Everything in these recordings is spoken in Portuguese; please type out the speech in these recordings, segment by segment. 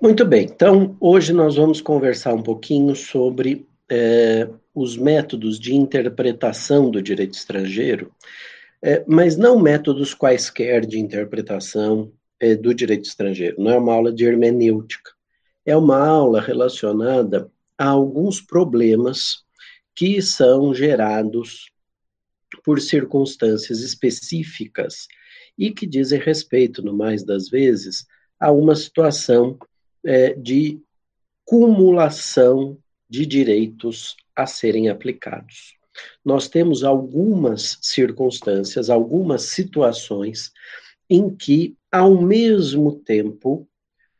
Muito bem, então hoje nós vamos conversar um pouquinho sobre é, os métodos de interpretação do direito estrangeiro, é, mas não métodos quaisquer de interpretação é, do direito estrangeiro, não é uma aula de hermenêutica, é uma aula relacionada a alguns problemas que são gerados por circunstâncias específicas e que dizem respeito, no mais das vezes, a uma situação é, de cumulação de direitos a serem aplicados. Nós temos algumas circunstâncias, algumas situações em que, ao mesmo tempo,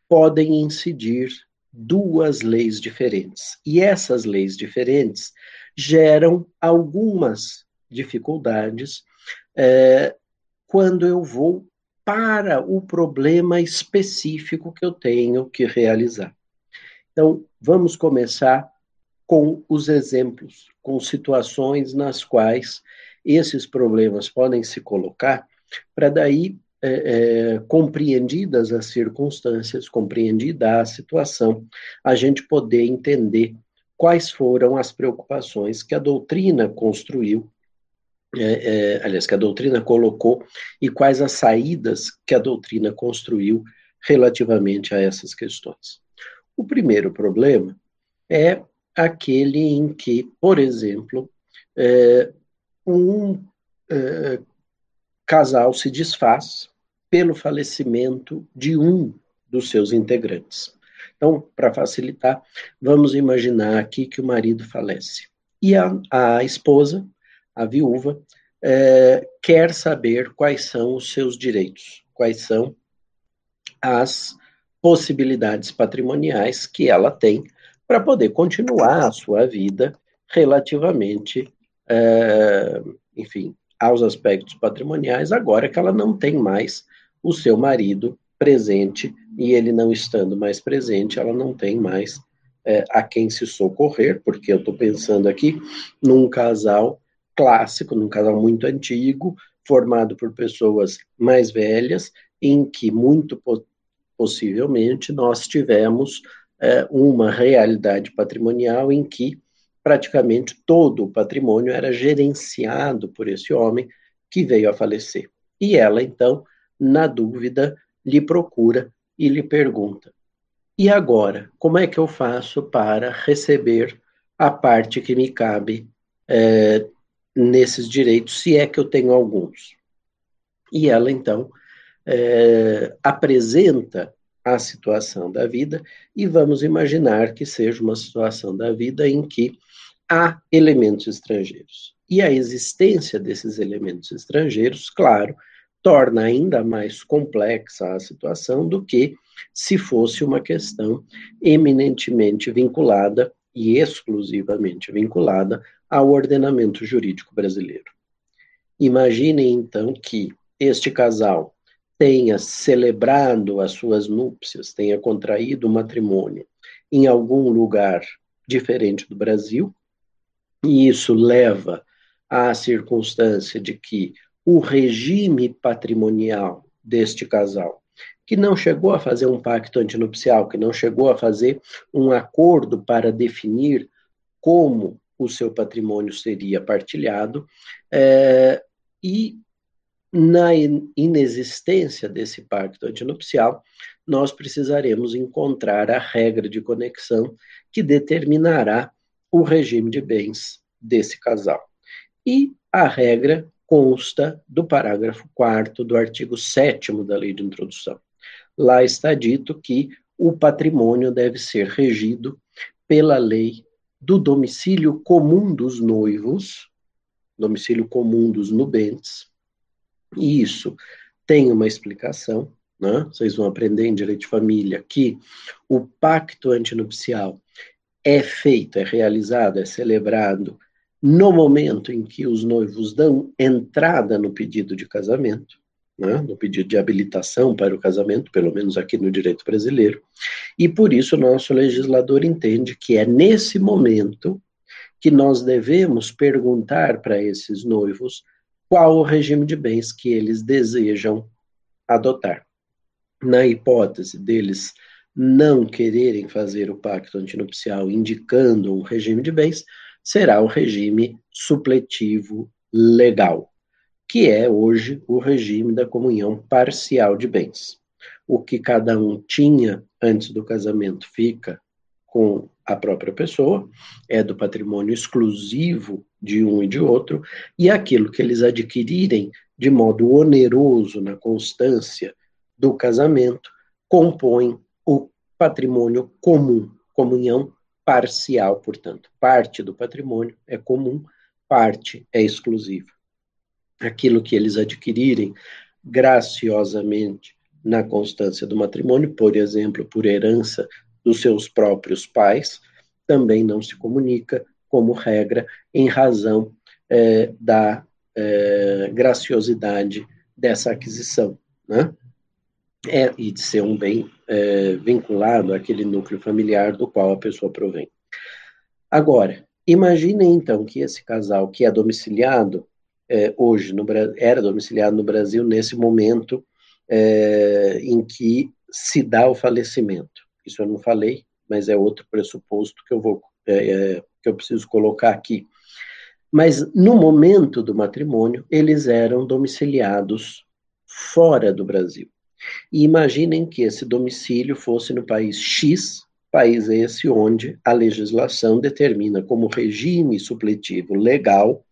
podem incidir duas leis diferentes. E essas leis diferentes geram algumas dificuldades é, quando eu vou para o problema específico que eu tenho que realizar. Então, vamos começar com os exemplos, com situações nas quais esses problemas podem se colocar, para daí, é, é, compreendidas as circunstâncias, compreendida a situação, a gente poder entender quais foram as preocupações que a doutrina construiu é, é, aliás, que a doutrina colocou e quais as saídas que a doutrina construiu relativamente a essas questões. O primeiro problema é aquele em que, por exemplo, é, um é, casal se desfaz pelo falecimento de um dos seus integrantes. Então, para facilitar, vamos imaginar aqui que o marido falece. E a, a esposa a viúva, é, quer saber quais são os seus direitos, quais são as possibilidades patrimoniais que ela tem para poder continuar a sua vida relativamente, é, enfim, aos aspectos patrimoniais, agora que ela não tem mais o seu marido presente e ele não estando mais presente, ela não tem mais é, a quem se socorrer, porque eu estou pensando aqui num casal clássico, num casal muito antigo, formado por pessoas mais velhas, em que muito possivelmente nós tivemos é, uma realidade patrimonial em que praticamente todo o patrimônio era gerenciado por esse homem que veio a falecer. E ela, então, na dúvida, lhe procura e lhe pergunta: e agora, como é que eu faço para receber a parte que me cabe é, nesses direitos, se é que eu tenho alguns. E ela, então, é, apresenta a situação da vida e vamos imaginar que seja uma situação da vida em que há elementos estrangeiros. E a existência desses elementos estrangeiros, claro, torna ainda mais complexa a situação do que se fosse uma questão eminentemente vinculada e exclusivamente vinculada ao ordenamento jurídico brasileiro. Imaginem então que este casal tenha celebrado as suas núpcias, tenha contraído o matrimônio em algum lugar diferente do Brasil, e isso leva à circunstância de que o regime patrimonial deste casal, que não chegou a fazer um pacto antinupcial, que não chegou a fazer um acordo para definir como o seu patrimônio seria partilhado, é, e na inexistência desse pacto antinupcial, nós precisaremos encontrar a regra de conexão que determinará o regime de bens desse casal. E a regra consta do parágrafo 4 do artigo 7 da Lei de Introdução. Lá está dito que o patrimônio deve ser regido pela lei do domicílio comum dos noivos, domicílio comum dos nubentes, e isso tem uma explicação, né? vocês vão aprender em direito de família que o pacto antinupcial é feito, é realizado, é celebrado no momento em que os noivos dão entrada no pedido de casamento, né, no pedido de habilitação para o casamento, pelo menos aqui no direito brasileiro, e por isso o nosso legislador entende que é nesse momento que nós devemos perguntar para esses noivos qual o regime de bens que eles desejam adotar. Na hipótese deles não quererem fazer o pacto antinupcial indicando um regime de bens, será o regime supletivo legal, que é hoje o regime da comunhão parcial de bens. O que cada um tinha antes do casamento fica com a própria pessoa, é do patrimônio exclusivo de um e de outro, e aquilo que eles adquirirem de modo oneroso na constância do casamento compõe o patrimônio comum, comunhão parcial, portanto. Parte do patrimônio é comum, parte é exclusiva. Aquilo que eles adquirirem graciosamente na constância do matrimônio, por exemplo, por herança dos seus próprios pais, também não se comunica, como regra, em razão é, da é, graciosidade dessa aquisição, né? É, e de ser um bem é, vinculado àquele núcleo familiar do qual a pessoa provém. Agora, imaginem então que esse casal que é domiciliado é, hoje, no, era domiciliado no Brasil nesse momento é, em que se dá o falecimento. Isso eu não falei, mas é outro pressuposto que eu vou é, é, que eu preciso colocar aqui. Mas no momento do matrimônio, eles eram domiciliados fora do Brasil. E imaginem que esse domicílio fosse no país X, país esse onde a legislação determina como regime supletivo legal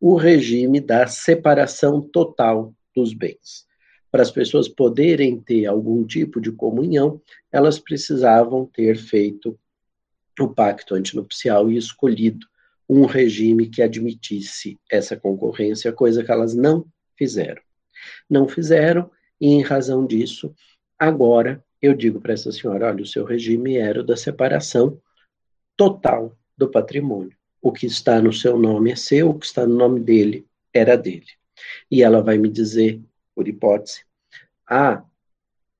o regime da separação total dos bens. Para as pessoas poderem ter algum tipo de comunhão, elas precisavam ter feito o pacto antinupcial e escolhido um regime que admitisse essa concorrência, coisa que elas não fizeram. Não fizeram, e em razão disso, agora eu digo para essa senhora: olha, o seu regime era o da separação total do patrimônio. O que está no seu nome é seu, o que está no nome dele era dele. E ela vai me dizer, por hipótese, ah,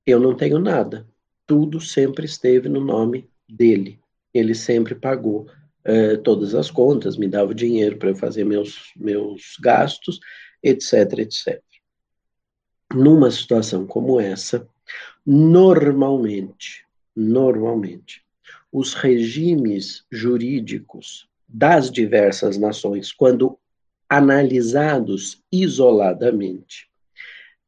eu não tenho nada. Tudo sempre esteve no nome dele. Ele sempre pagou eh, todas as contas, me dava o dinheiro para eu fazer meus, meus gastos, etc, etc. Numa situação como essa, normalmente, normalmente, os regimes jurídicos das diversas nações, quando analisados isoladamente,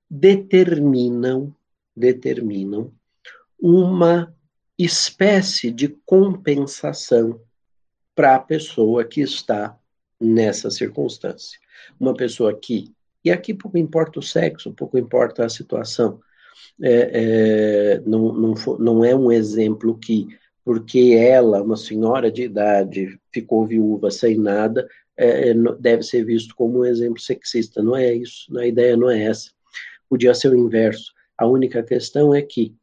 determinam determinam uma espécie de compensação para a pessoa que está nessa circunstância. Uma pessoa que, e aqui pouco importa o sexo, pouco importa a situação, é, é, não, não, não é um exemplo que, porque ela, uma senhora de idade, ficou viúva sem nada, é, é deve ser visto como um exemplo sexista. Não é isso, a ideia não é essa. Podia ser o inverso. A única questão é que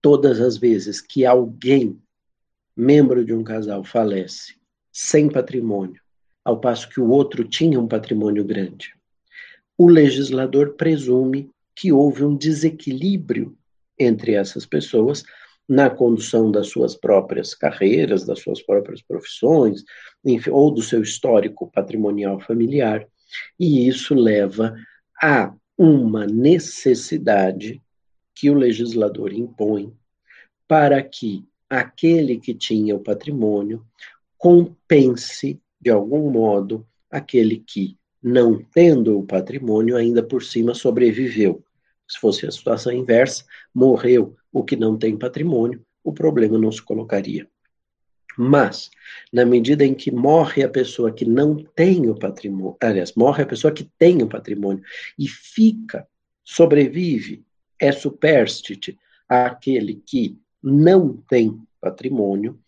todas as vezes que alguém membro de um casal falece sem patrimônio, ao passo que o outro tinha um patrimônio grande, o legislador presume que houve um desequilíbrio entre essas pessoas na condução das suas próprias carreiras, das suas próprias profissões, enfim, ou do seu histórico patrimonial familiar, e isso leva a uma necessidade que o legislador impõe para que aquele que tinha o patrimônio compense, de algum modo, aquele que, não tendo o patrimônio, ainda por cima sobreviveu. Se fosse a situação inversa, morreu o que não tem patrimônio, o problema não se colocaria. Mas, na medida em que morre a pessoa que não tem o patrimônio, aliás, morre a pessoa que tem o patrimônio e fica, sobrevive, é superstite aquele que não tem patrimônio,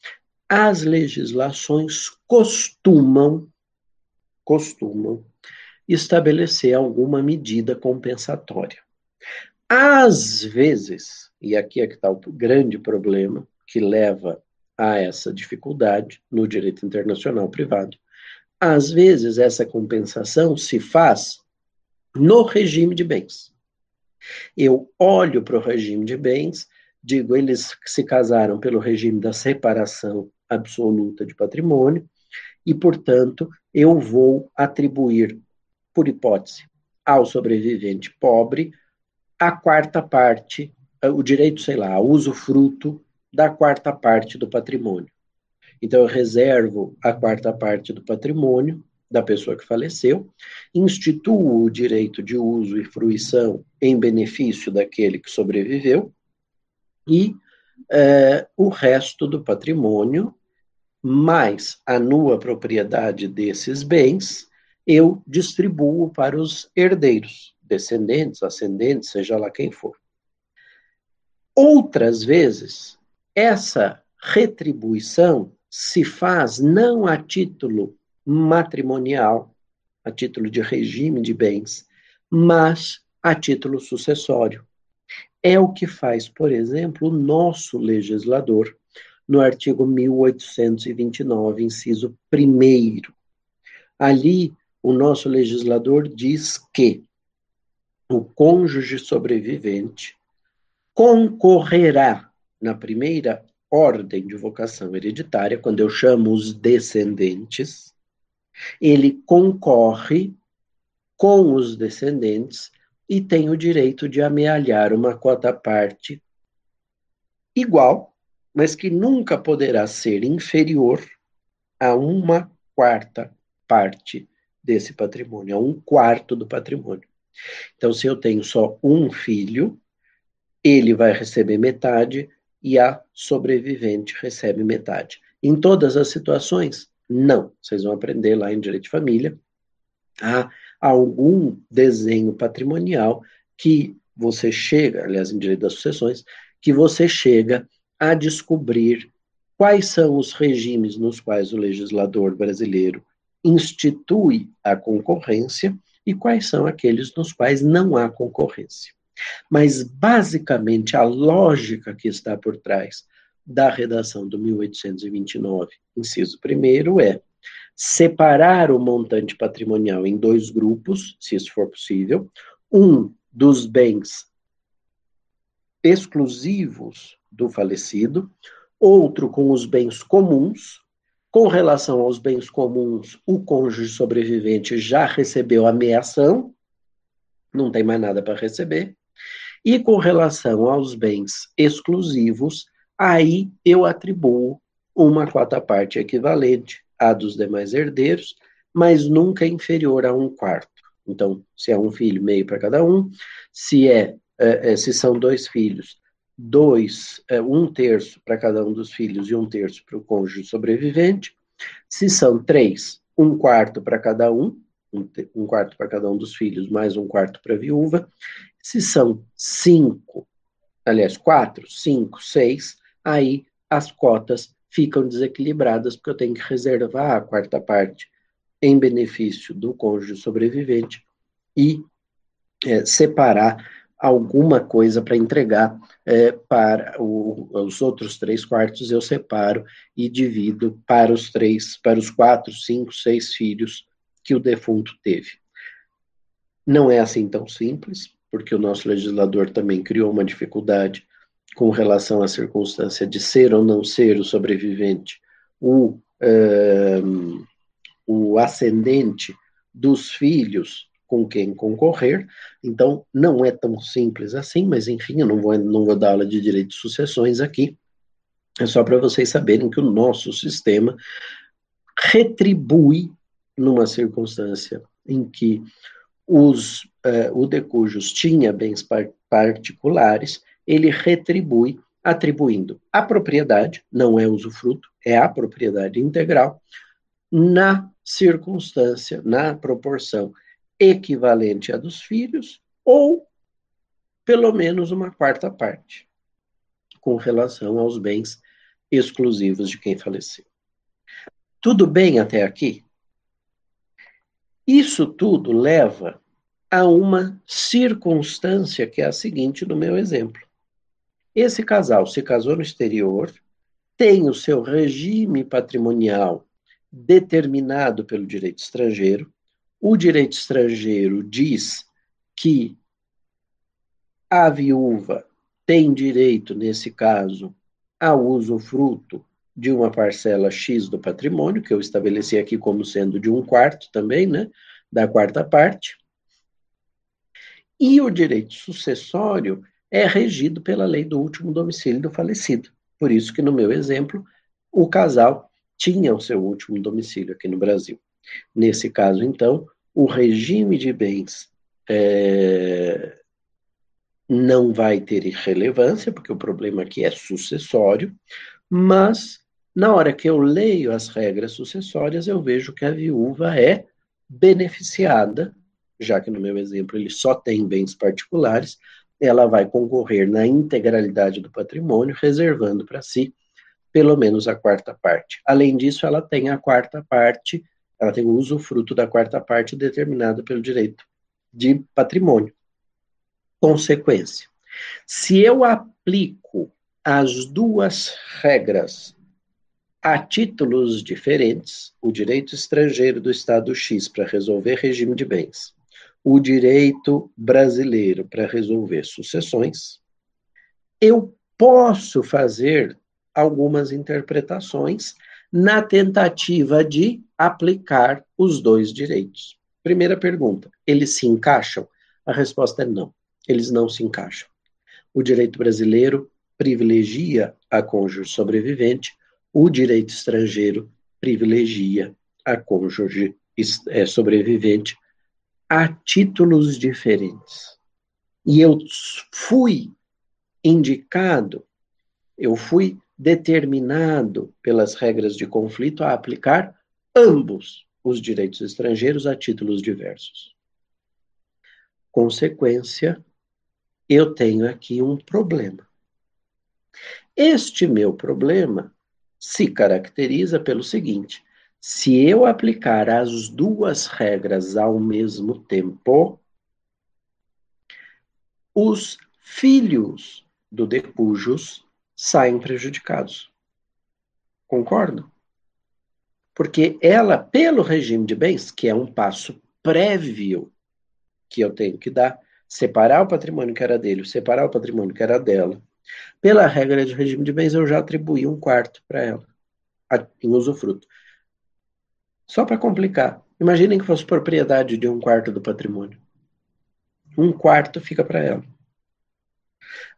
as legislações costumam costumam estabelecer alguma medida compensatória. Às vezes, e aqui é que está o grande problema que leva a essa dificuldade no direito internacional privado, às vezes essa compensação se faz no regime de bens. Eu olho para o regime de bens digo, eles se casaram pelo regime da separação absoluta de patrimônio, e, portanto, eu vou atribuir, por hipótese, ao sobrevivente pobre a quarta parte, o direito, sei lá, a usufruto da quarta parte do patrimônio. Então, eu reservo a quarta parte do patrimônio da pessoa que faleceu, instituo o direito de uso e fruição em benefício daquele que sobreviveu, e é, o resto do patrimônio, mais a nua propriedade desses bens, eu distribuo para os herdeiros, descendentes, ascendentes, seja lá quem for. Outras vezes, essa retribuição se faz não a título matrimonial, a título de regime de bens, mas a título sucessório. É o que faz, por exemplo, o nosso legislador no artigo 1829, inciso 1. Ali, o nosso legislador diz que o cônjuge sobrevivente concorrerá na primeira ordem de vocação hereditária, quando eu chamo os descendentes, ele concorre com os descendentes e tem o direito de amealhar uma cota parte igual, mas que nunca poderá ser inferior a uma quarta parte desse patrimônio, a um quarto do patrimônio. Então, se eu tenho só um filho, ele vai receber metade e a sobrevivente recebe metade. Em todas as situações, não. Vocês vão aprender lá em Direito de Família. Há algum desenho patrimonial que você chega, aliás, em Direito das Sucessões, que você chega a descobrir quais são os regimes nos quais o legislador brasileiro institui a concorrência e quais são aqueles nos quais não há concorrência. Mas, basicamente, a lógica que está por trás da redação do 1829, inciso 1, é separar o montante patrimonial em dois grupos, se isso for possível, um dos bens exclusivos do falecido, outro com os bens comuns. Com relação aos bens comuns, o cônjuge sobrevivente já recebeu a meação, não tem mais nada para receber. E com relação aos bens exclusivos, aí eu atribuo uma quarta parte equivalente à dos demais herdeiros, mas nunca inferior a um quarto. Então, se é um filho, meio para cada um. Se é, é, é, se são dois filhos, dois, é, um terço para cada um dos filhos e um terço para o cônjuge sobrevivente. Se são três, um quarto para cada um, um, quarto para cada um dos filhos, mais um quarto para a viúva. Se são cinco, aliás, quatro, cinco, seis, aí as cotas ficam desequilibradas, porque eu tenho que reservar a quarta parte em benefício do cônjuge sobrevivente e é, separar alguma coisa para entregar é, para o, os outros três quartos, eu separo e divido para os três, para os quatro, cinco, seis filhos que o defunto teve. Não é assim tão simples, porque o nosso legislador também criou uma dificuldade com relação à circunstância de ser ou não ser o sobrevivente o, um, o ascendente dos filhos com quem concorrer. Então, não é tão simples assim, mas enfim, eu não vou, não vou dar aula de direito de sucessões aqui. É só para vocês saberem que o nosso sistema retribui numa circunstância em que os, uh, o decujus tinha bens par particulares, ele retribui atribuindo a propriedade, não é usufruto, é a propriedade integral, na circunstância, na proporção equivalente à dos filhos, ou pelo menos uma quarta parte, com relação aos bens exclusivos de quem faleceu. Tudo bem até aqui? Isso tudo leva a uma circunstância que é a seguinte no meu exemplo. Esse casal se casou no exterior, tem o seu regime patrimonial determinado pelo direito estrangeiro. O direito estrangeiro diz que a viúva tem direito, nesse caso, ao usufruto de uma parcela X do patrimônio, que eu estabeleci aqui como sendo de um quarto também, né, da quarta parte. E o direito sucessório é regido pela lei do último domicílio do falecido. Por isso que, no meu exemplo, o casal tinha o seu último domicílio aqui no Brasil. Nesse caso, então, o regime de bens é, não vai ter relevância, porque o problema aqui é sucessório, mas na hora que eu leio as regras sucessórias, eu vejo que a viúva é beneficiada, já que no meu exemplo ele só tem bens particulares, ela vai concorrer na integralidade do patrimônio, reservando para si pelo menos a quarta parte. Além disso, ela tem a quarta parte, ela tem o usufruto da quarta parte determinada pelo direito de patrimônio. Consequência: se eu aplico as duas regras a títulos diferentes, o direito estrangeiro do Estado X para resolver regime de bens, o direito brasileiro para resolver sucessões, eu posso fazer algumas interpretações na tentativa de aplicar os dois direitos. Primeira pergunta: eles se encaixam? A resposta é não, eles não se encaixam. O direito brasileiro privilegia a cônjuge sobrevivente, o direito estrangeiro privilegia a cônjuge é, sobrevivente a títulos diferentes. E eu fui indicado, eu fui determinado pelas regras de conflito a aplicar ambos os direitos estrangeiros a títulos diversos. Consequência, eu tenho aqui um problema. Este meu problema se caracteriza pelo seguinte: se eu aplicar as duas regras ao mesmo tempo, os filhos do decujus saem prejudicados. Concordo? Porque ela, pelo regime de bens, que é um passo prévio que eu tenho que dar, separar o patrimônio que era dele, separar o patrimônio que era dela, pela regra de regime de bens, eu já atribuí um quarto para ela, em usufruto. Só para complicar, imaginem que fosse propriedade de um quarto do patrimônio. Um quarto fica para ela.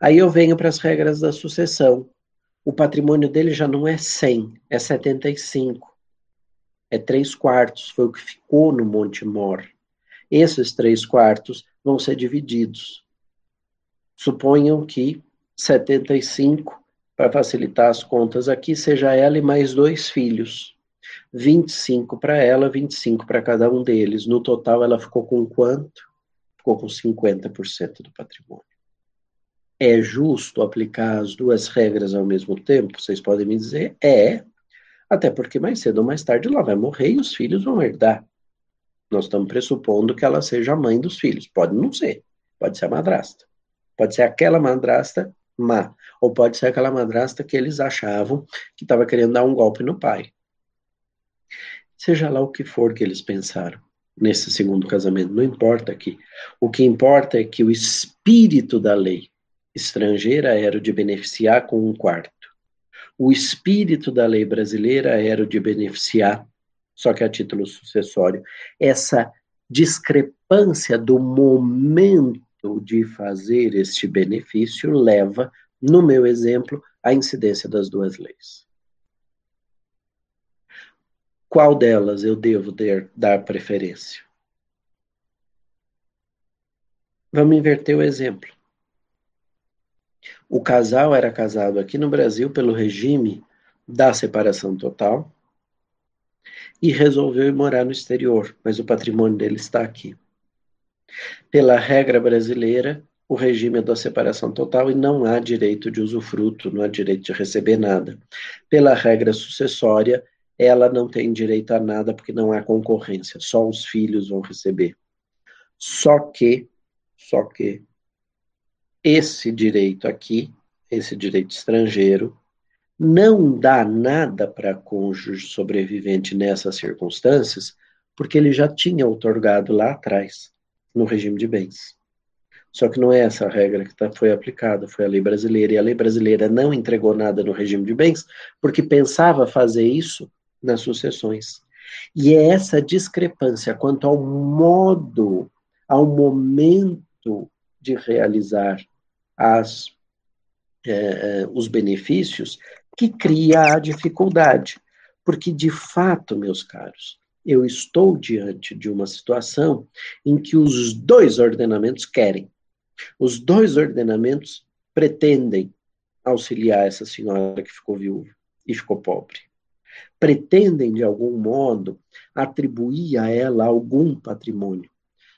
Aí eu venho para as regras da sucessão. O patrimônio dele já não é 100, é 75. É 3 quartos, foi o que ficou no Monte Mor. Esses 3 quartos vão ser divididos. Suponham que 75, para facilitar as contas aqui, seja ela e mais dois filhos. 25 para ela, 25 para cada um deles. No total, ela ficou com quanto? Ficou com 50% do patrimônio. É justo aplicar as duas regras ao mesmo tempo? Vocês podem me dizer? É. Até porque mais cedo ou mais tarde ela vai morrer e os filhos vão herdar. Nós estamos pressupondo que ela seja a mãe dos filhos. Pode não ser. Pode ser a madrasta. Pode ser aquela madrasta má. Ou pode ser aquela madrasta que eles achavam que estava querendo dar um golpe no pai. Seja lá o que for que eles pensaram nesse segundo casamento, não importa aqui. O que importa é que o espírito da lei estrangeira era o de beneficiar com um quarto. O espírito da lei brasileira era o de beneficiar, só que a título sucessório. Essa discrepância do momento de fazer este benefício leva, no meu exemplo, à incidência das duas leis. Qual delas eu devo dar preferência? Vamos inverter o exemplo. O casal era casado aqui no Brasil pelo regime da separação total e resolveu ir morar no exterior, mas o patrimônio dele está aqui. Pela regra brasileira, o regime é da separação total e não há direito de usufruto, não há direito de receber nada. Pela regra sucessória, ela não tem direito a nada porque não há concorrência, só os filhos vão receber. Só que, só que, esse direito aqui, esse direito estrangeiro, não dá nada para cônjuge sobrevivente nessas circunstâncias, porque ele já tinha otorgado lá atrás no regime de bens. Só que não é essa a regra que tá, foi aplicada, foi a lei brasileira. E a lei brasileira não entregou nada no regime de bens, porque pensava fazer isso nas sucessões. E é essa discrepância quanto ao modo, ao momento de realizar as, é, os benefícios que cria a dificuldade. Porque, de fato, meus caros, eu estou diante de uma situação em que os dois ordenamentos querem. Os dois ordenamentos pretendem auxiliar essa senhora que ficou viúva e ficou pobre. Pretendem, de algum modo, atribuir a ela algum patrimônio.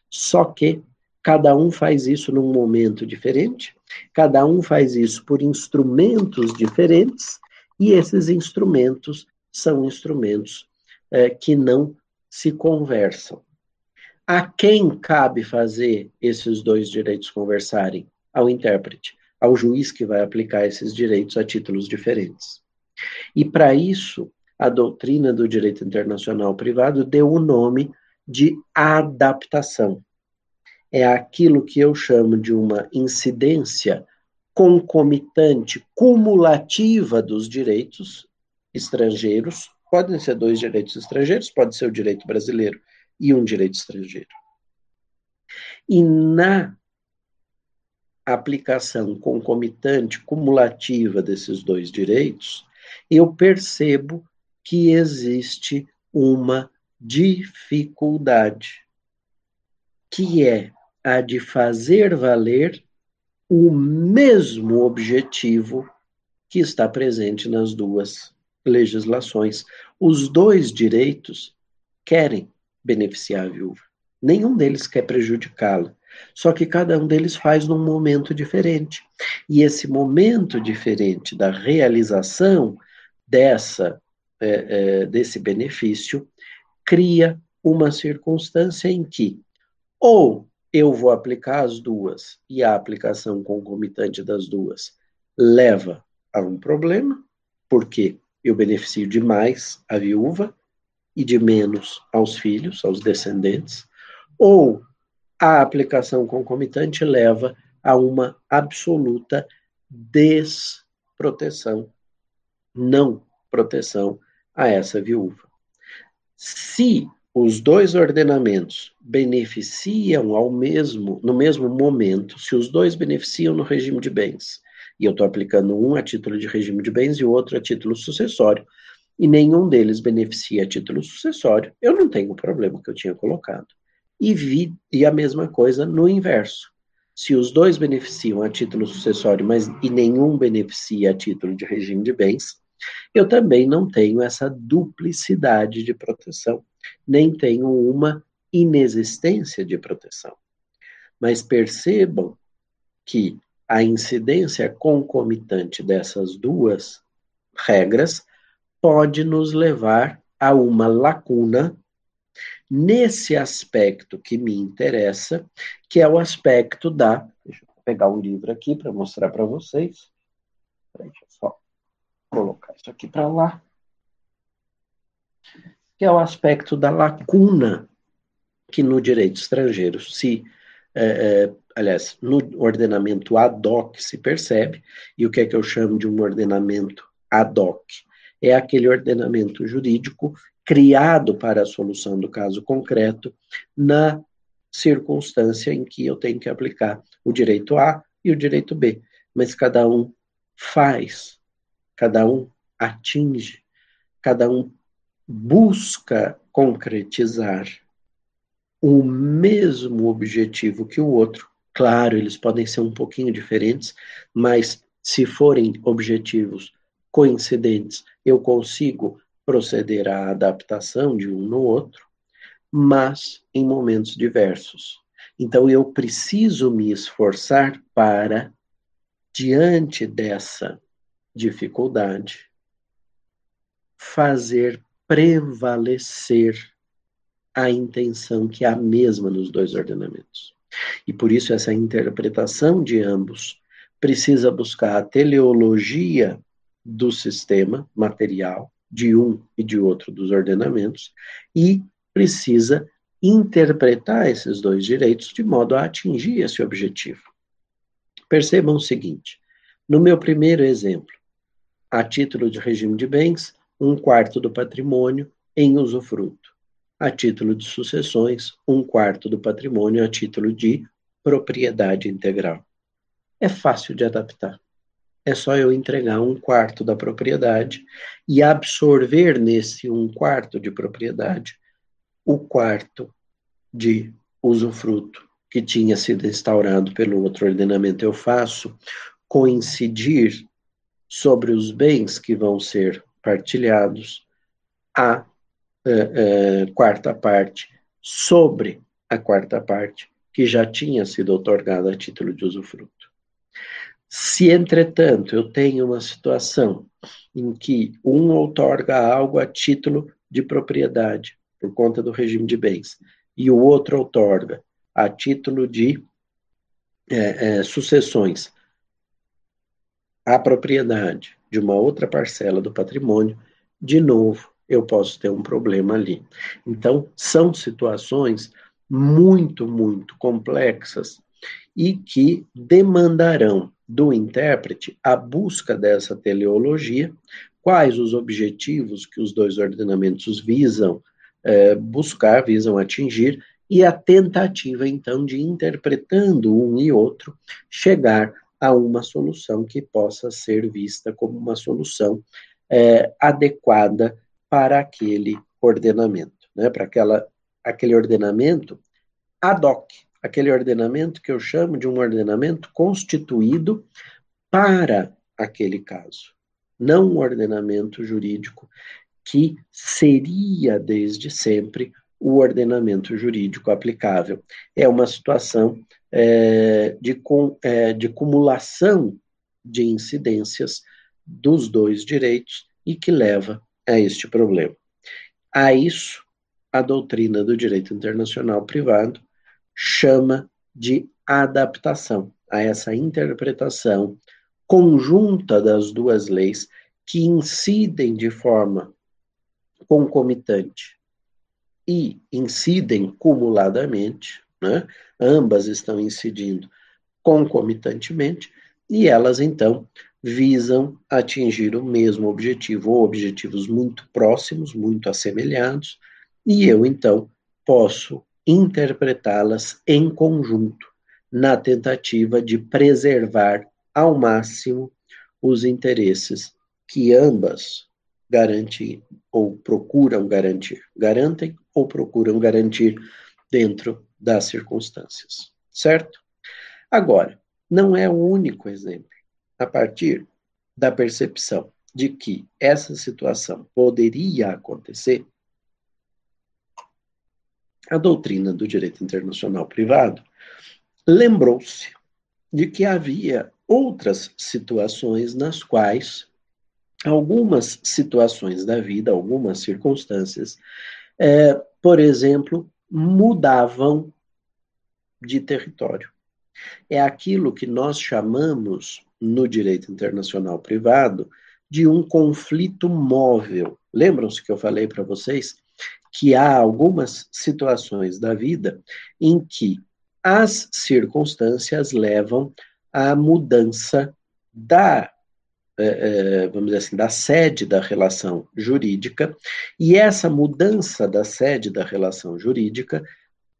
Só que cada um faz isso num momento diferente, cada um faz isso por instrumentos diferentes, e esses instrumentos são instrumentos é, que não se conversam. A quem cabe fazer esses dois direitos conversarem? Ao intérprete, ao juiz que vai aplicar esses direitos a títulos diferentes. E para isso, a doutrina do direito internacional privado deu o nome de adaptação. É aquilo que eu chamo de uma incidência concomitante, cumulativa dos direitos estrangeiros. Podem ser dois direitos estrangeiros, pode ser o direito brasileiro e um direito estrangeiro. E na aplicação concomitante, cumulativa desses dois direitos, eu percebo que existe uma dificuldade, que é a de fazer valer o mesmo objetivo que está presente nas duas legislações. Os dois direitos querem beneficiar a viúva. Nenhum deles quer prejudicá-la. Só que cada um deles faz num momento diferente. E esse momento diferente da realização dessa, é, é, desse benefício cria uma circunstância em que ou eu vou aplicar as duas e a aplicação concomitante das duas leva a um problema, porque eu beneficio demais a viúva e de menos aos filhos, aos descendentes, ou a aplicação concomitante leva a uma absoluta desproteção, não proteção a essa viúva. Se os dois ordenamentos beneficiam ao mesmo, no mesmo momento, se os dois beneficiam no regime de bens, e eu estou aplicando um a título de regime de bens e o outro a título sucessório, e nenhum deles beneficia a título sucessório, eu não tenho o problema que eu tinha colocado e, vi, e a mesma coisa no inverso. Se os dois beneficiam a título sucessório, mas e nenhum beneficia a título de regime de bens, eu também não tenho essa duplicidade de proteção, nem tenho uma inexistência de proteção. Mas percebam que a incidência concomitante dessas duas regras pode nos levar a uma lacuna nesse aspecto que me interessa, que é o aspecto da. Deixa eu pegar um livro aqui para mostrar para vocês. Deixa eu só colocar isso aqui para lá. Que é o aspecto da lacuna que no direito estrangeiro se. É, é, aliás, no ordenamento ad hoc se percebe, e o que é que eu chamo de um ordenamento ad hoc? É aquele ordenamento jurídico criado para a solução do caso concreto na circunstância em que eu tenho que aplicar o direito A e o direito B. Mas cada um faz, cada um atinge, cada um busca concretizar o mesmo objetivo que o outro. Claro, eles podem ser um pouquinho diferentes, mas se forem objetivos coincidentes, eu consigo proceder à adaptação de um no outro, mas em momentos diversos. Então eu preciso me esforçar para, diante dessa dificuldade, fazer prevalecer a intenção que é a mesma nos dois ordenamentos. E por isso essa interpretação de ambos precisa buscar a teleologia do sistema material, de um e de outro dos ordenamentos e precisa interpretar esses dois direitos de modo a atingir esse objetivo. Percebam o seguinte: no meu primeiro exemplo, a título de regime de bens, um quarto do patrimônio em usufruto. A título de sucessões, um quarto do patrimônio a título de propriedade integral? É fácil de adaptar. É só eu entregar um quarto da propriedade e absorver nesse um quarto de propriedade o quarto de usufruto que tinha sido instaurado pelo outro ordenamento. Eu faço coincidir sobre os bens que vão ser partilhados a uh, uh, quarta parte sobre a quarta parte que já tinha sido otorgada a título de usufruto. Se, entretanto, eu tenho uma situação em que um outorga algo a título de propriedade, por conta do regime de bens, e o outro outorga a título de é, é, sucessões a propriedade de uma outra parcela do patrimônio, de novo, eu posso ter um problema ali. Então, são situações muito, muito complexas e que demandarão do intérprete a busca dessa teleologia, quais os objetivos que os dois ordenamentos visam é, buscar, visam atingir, e a tentativa, então, de interpretando um e outro, chegar a uma solução que possa ser vista como uma solução é, adequada para aquele ordenamento, né, para aquela, aquele ordenamento ad hoc, aquele ordenamento que eu chamo de um ordenamento constituído para aquele caso, não um ordenamento jurídico que seria desde sempre o ordenamento jurídico aplicável. É uma situação é, de, é, de cumulação de incidências dos dois direitos e que leva a este problema. A isso, a doutrina do direito internacional privado chama de adaptação, a essa interpretação conjunta das duas leis que incidem de forma concomitante e incidem cumuladamente, né? ambas estão incidindo concomitantemente, e elas então visam atingir o mesmo objetivo, ou objetivos muito próximos, muito assemelhados, e eu então posso interpretá-las em conjunto, na tentativa de preservar ao máximo os interesses que ambas garantem ou procuram garantir, garantem ou procuram garantir dentro das circunstâncias, certo? Agora, não é o único exemplo. A partir da percepção de que essa situação poderia acontecer, a doutrina do direito internacional privado lembrou-se de que havia outras situações nas quais algumas situações da vida, algumas circunstâncias, é, por exemplo, mudavam de território. É aquilo que nós chamamos, no direito internacional privado, de um conflito móvel. Lembram-se que eu falei para vocês que há algumas situações da vida em que as circunstâncias levam à mudança da é, é, vamos dizer assim, da sede da relação jurídica, e essa mudança da sede da relação jurídica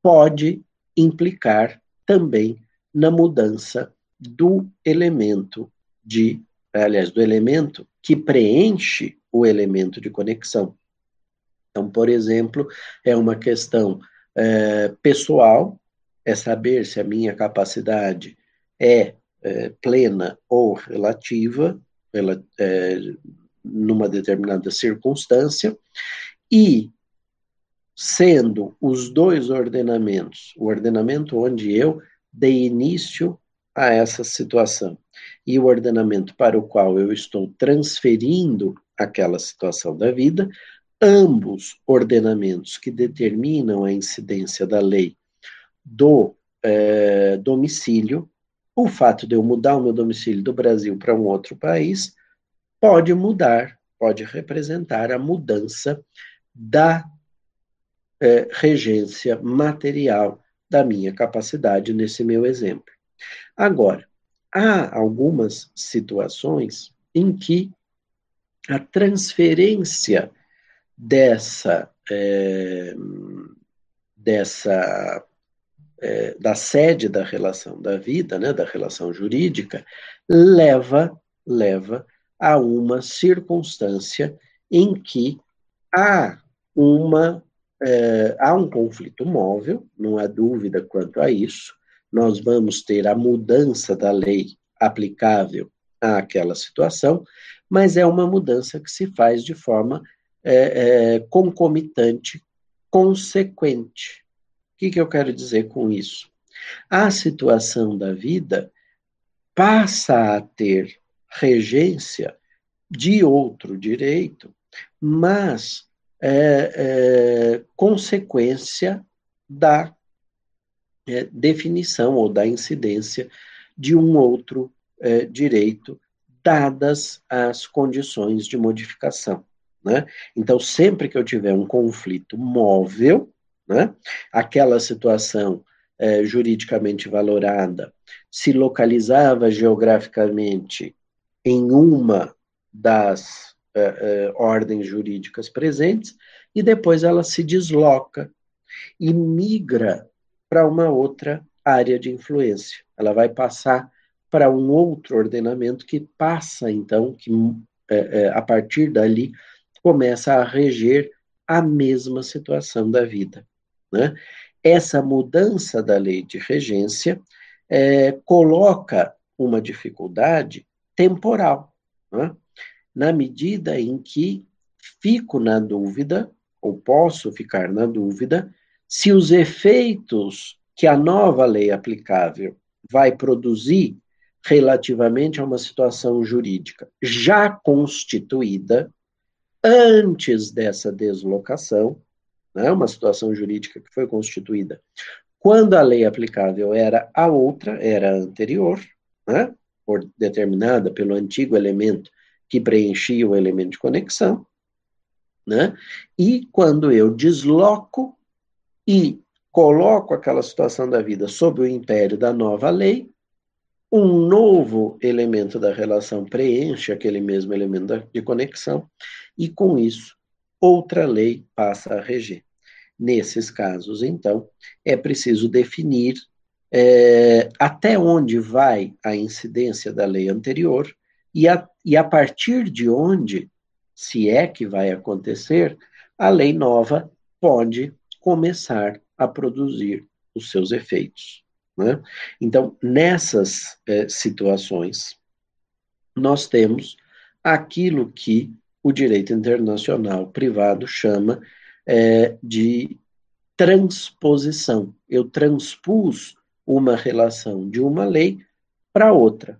pode implicar também na mudança do elemento de, aliás, do elemento que preenche o elemento de conexão. Então, por exemplo, é uma questão é, pessoal, é saber se a minha capacidade é, é plena ou relativa, pela, é, numa determinada circunstância, e sendo os dois ordenamentos, o ordenamento onde eu dei início a essa situação e o ordenamento para o qual eu estou transferindo aquela situação da vida, ambos ordenamentos que determinam a incidência da lei do é, domicílio o fato de eu mudar o meu domicílio do Brasil para um outro país pode mudar, pode representar a mudança da é, regência material da minha capacidade nesse meu exemplo. Agora, há algumas situações em que a transferência dessa, é, dessa é, da sede da relação da vida, né, da relação jurídica, leva, leva a uma circunstância em que há uma é, há um conflito móvel, não há dúvida quanto a isso. Nós vamos ter a mudança da lei aplicável àquela situação, mas é uma mudança que se faz de forma é, é, concomitante, consequente. Que, que eu quero dizer com isso? A situação da vida passa a ter regência de outro direito, mas é, é, consequência da é, definição ou da incidência de um outro é, direito, dadas as condições de modificação. Né? Então, sempre que eu tiver um conflito móvel, né, aquela situação é, juridicamente valorada se localizava geograficamente em uma das é, é, ordens jurídicas presentes e depois ela se desloca e migra para uma outra área de influência. Ela vai passar para um outro ordenamento que passa, então, que é, é, a partir dali começa a reger a mesma situação da vida. Né? Essa mudança da lei de regência é, coloca uma dificuldade temporal, né? na medida em que fico na dúvida, ou posso ficar na dúvida, se os efeitos que a nova lei aplicável vai produzir relativamente a uma situação jurídica já constituída antes dessa deslocação, né, uma situação jurídica que foi constituída quando a lei aplicável era a outra, era anterior, né, por, determinada pelo antigo elemento que preenchia o elemento de conexão, né, e quando eu desloco e coloco aquela situação da vida sob o império da nova lei, um novo elemento da relação preenche aquele mesmo elemento de conexão, e com isso, outra lei passa a reger. Nesses casos, então, é preciso definir é, até onde vai a incidência da lei anterior e a, e a partir de onde, se é que vai acontecer, a lei nova pode começar a produzir os seus efeitos. Né? Então, nessas é, situações, nós temos aquilo que o direito internacional privado chama é, de transposição. Eu transpus uma relação de uma lei para outra,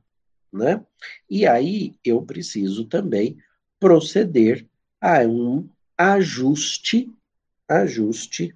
né? E aí eu preciso também proceder a um ajuste, ajuste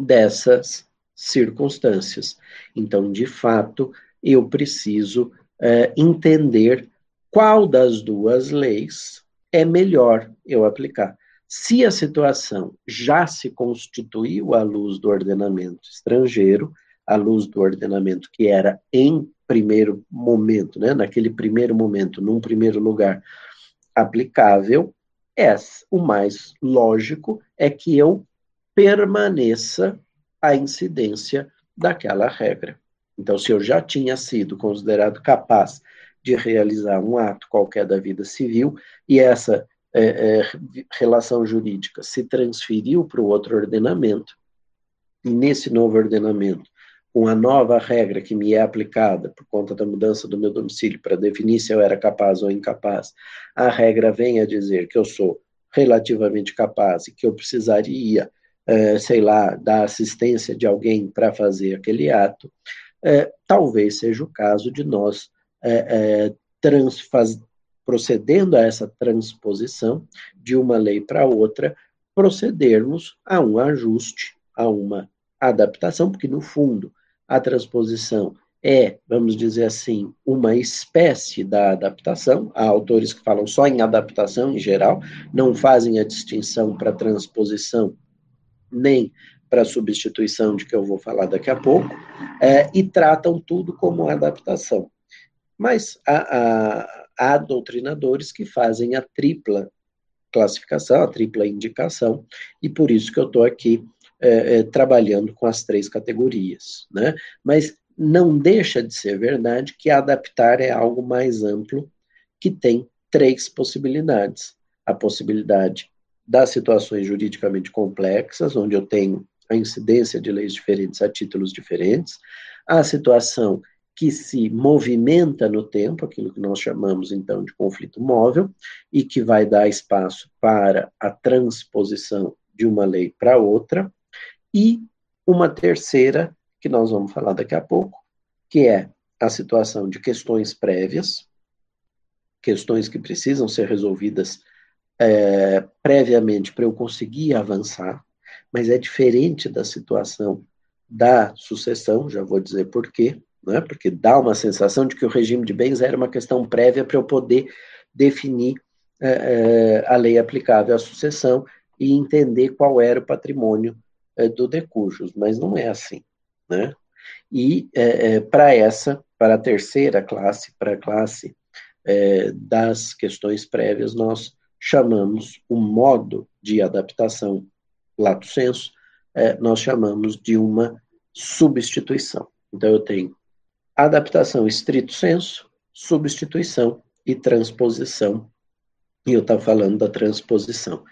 dessas circunstâncias. Então, de fato, eu preciso é, entender qual das duas leis é melhor eu aplicar. Se a situação já se constituiu à luz do ordenamento estrangeiro, à luz do ordenamento que era em primeiro momento, né, naquele primeiro momento, num primeiro lugar, aplicável, é, o mais lógico é que eu permaneça a incidência daquela regra. Então, se eu já tinha sido considerado capaz de realizar um ato qualquer da vida civil e essa é, é, relação jurídica se transferiu para o outro ordenamento, e nesse novo ordenamento, com a nova regra que me é aplicada por conta da mudança do meu domicílio para definir se eu era capaz ou incapaz, a regra vem a dizer que eu sou relativamente capaz e que eu precisaria é, sei lá, da assistência de alguém para fazer aquele ato, é, talvez seja o caso de nós transfaz, procedendo a essa transposição de uma lei para outra, procedermos a um ajuste, a uma adaptação, porque no fundo a transposição é, vamos dizer assim, uma espécie da adaptação. Há autores que falam só em adaptação em geral, não fazem a distinção para transposição nem para substituição, de que eu vou falar daqui a pouco, é, e tratam tudo como adaptação. Mas há, há, há doutrinadores que fazem a tripla classificação, a tripla indicação, e por isso que eu estou aqui é, é, trabalhando com as três categorias, né? Mas não deixa de ser verdade que adaptar é algo mais amplo, que tem três possibilidades. A possibilidade das situações juridicamente complexas, onde eu tenho a incidência de leis diferentes a títulos diferentes, a situação que se movimenta no tempo, aquilo que nós chamamos então de conflito móvel, e que vai dar espaço para a transposição de uma lei para outra, e uma terceira, que nós vamos falar daqui a pouco, que é a situação de questões prévias, questões que precisam ser resolvidas é, previamente para eu conseguir avançar, mas é diferente da situação da sucessão, já vou dizer por quê, né? porque dá uma sensação de que o regime de bens era uma questão prévia para eu poder definir é, é, a lei aplicável à sucessão e entender qual era o patrimônio é, do decujus, mas não é assim. Né? E é, é, para essa, para a terceira classe, para a classe é, das questões prévias, nós chamamos o modo de adaptação lato senso, nós chamamos de uma substituição. Então, eu tenho adaptação estrito senso, substituição e transposição. E eu estava falando da transposição.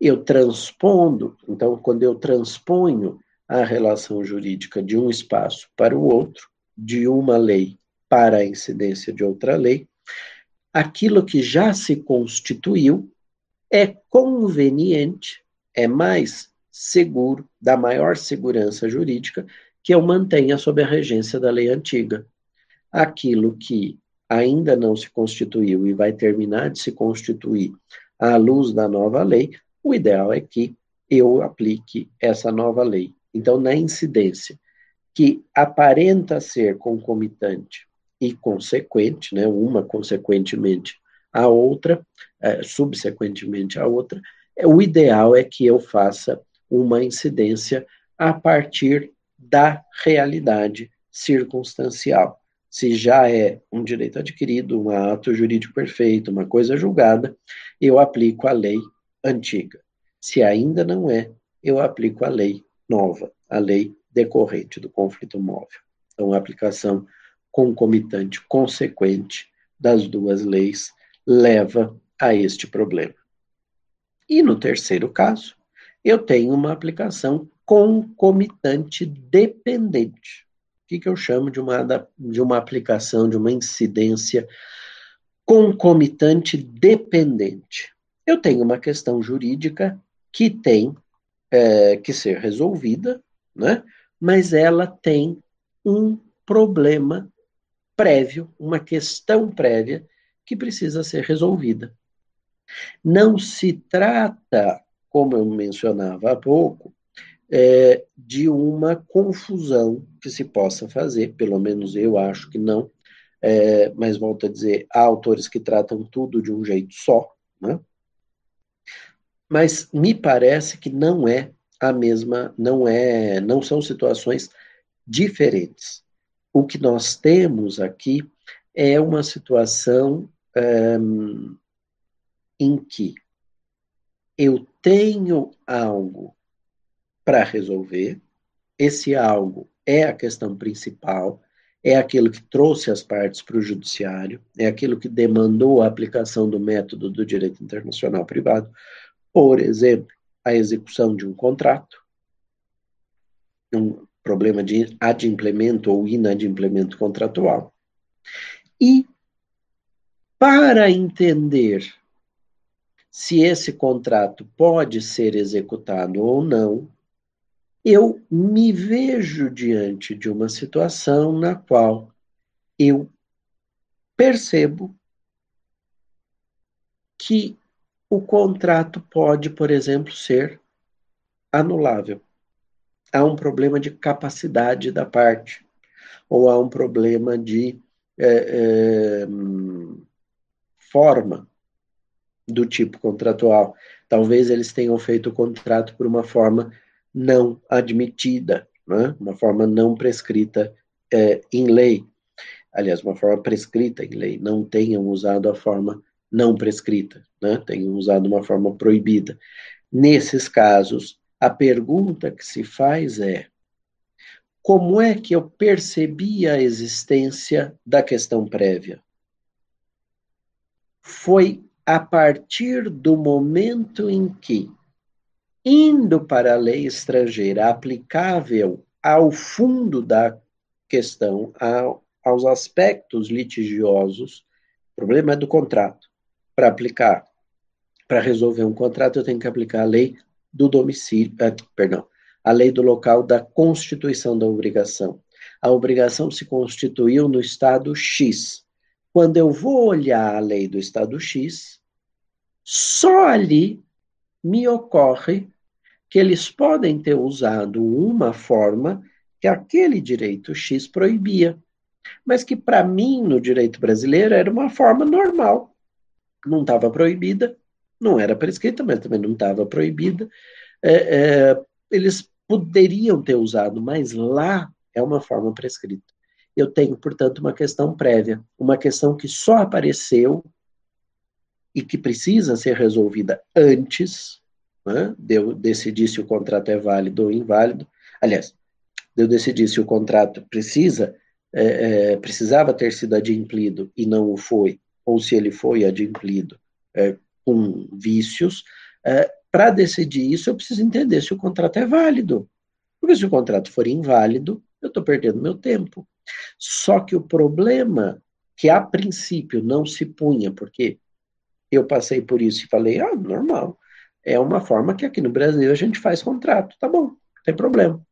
Eu transpondo, então, quando eu transponho a relação jurídica de um espaço para o outro, de uma lei para a incidência de outra lei, aquilo que já se constituiu é conveniente, é mais seguro, dá maior segurança jurídica que eu mantenha sob a regência da lei antiga. Aquilo que ainda não se constituiu e vai terminar de se constituir à luz da nova lei, o ideal é que eu aplique essa nova lei. Então, na incidência, que aparenta ser concomitante e consequente, né, uma consequentemente à outra, é, subsequentemente à outra, é, o ideal é que eu faça uma incidência a partir da realidade circunstancial. Se já é um direito adquirido, um ato jurídico perfeito, uma coisa julgada, eu aplico a lei antiga. Se ainda não é, eu aplico a lei nova, a lei decorrente do conflito móvel. Então, a aplicação concomitante, consequente das duas leis leva a este problema. E no terceiro caso, eu tenho uma aplicação concomitante dependente. O que, que eu chamo de uma, de uma aplicação, de uma incidência concomitante dependente? Eu tenho uma questão jurídica que tem é, que ser resolvida, né? mas ela tem um problema prévio, uma questão prévia que precisa ser resolvida. Não se trata, como eu mencionava há pouco, é, de uma confusão que se possa fazer, pelo menos eu acho que não, é, mas volto a dizer, há autores que tratam tudo de um jeito só, né? mas me parece que não é a mesma, não é, não são situações diferentes. O que nós temos aqui é uma situação um, em que eu tenho algo para resolver. Esse algo é a questão principal, é aquilo que trouxe as partes para o judiciário, é aquilo que demandou a aplicação do método do direito internacional privado, por exemplo, a execução de um contrato, um problema de adimplemento ou inadimplemento contratual. E para entender se esse contrato pode ser executado ou não, eu me vejo diante de uma situação na qual eu percebo que o contrato pode, por exemplo, ser anulável. Há um problema de capacidade da parte, ou há um problema de é, é, forma do tipo contratual. Talvez eles tenham feito o contrato por uma forma não admitida, né? uma forma não prescrita é, em lei. Aliás, uma forma prescrita em lei, não tenham usado a forma não prescrita, né? tenham usado uma forma proibida. Nesses casos, A pergunta que se faz é: como é que eu percebi a existência da questão prévia? Foi a partir do momento em que, indo para a lei estrangeira aplicável ao fundo da questão, ao, aos aspectos litigiosos, o problema é do contrato. Para aplicar, para resolver um contrato, eu tenho que aplicar a lei do domicílio, eh, perdão, a lei do local da constituição da obrigação. A obrigação se constituiu no estado X. Quando eu vou olhar a lei do estado X, só ali me ocorre que eles podem ter usado uma forma que aquele direito X proibia, mas que para mim, no direito brasileiro, era uma forma normal. Não estava proibida, não era prescrita, mas também não estava proibida. É, é, eles poderiam ter usado, mas lá é uma forma prescrita. Eu tenho, portanto, uma questão prévia, uma questão que só apareceu e que precisa ser resolvida antes né, de eu decidir se o contrato é válido ou inválido. Aliás, de eu decidir se o contrato precisa, é, é, precisava ter sido adimplido e não o foi, ou se ele foi adimplido é, com vícios, é, para decidir isso, eu preciso entender se o contrato é válido. Porque se o contrato for inválido, eu estou perdendo meu tempo. Só que o problema que a princípio não se punha, porque eu passei por isso e falei, ah, normal. É uma forma que aqui no Brasil a gente faz contrato, tá bom, não tem problema.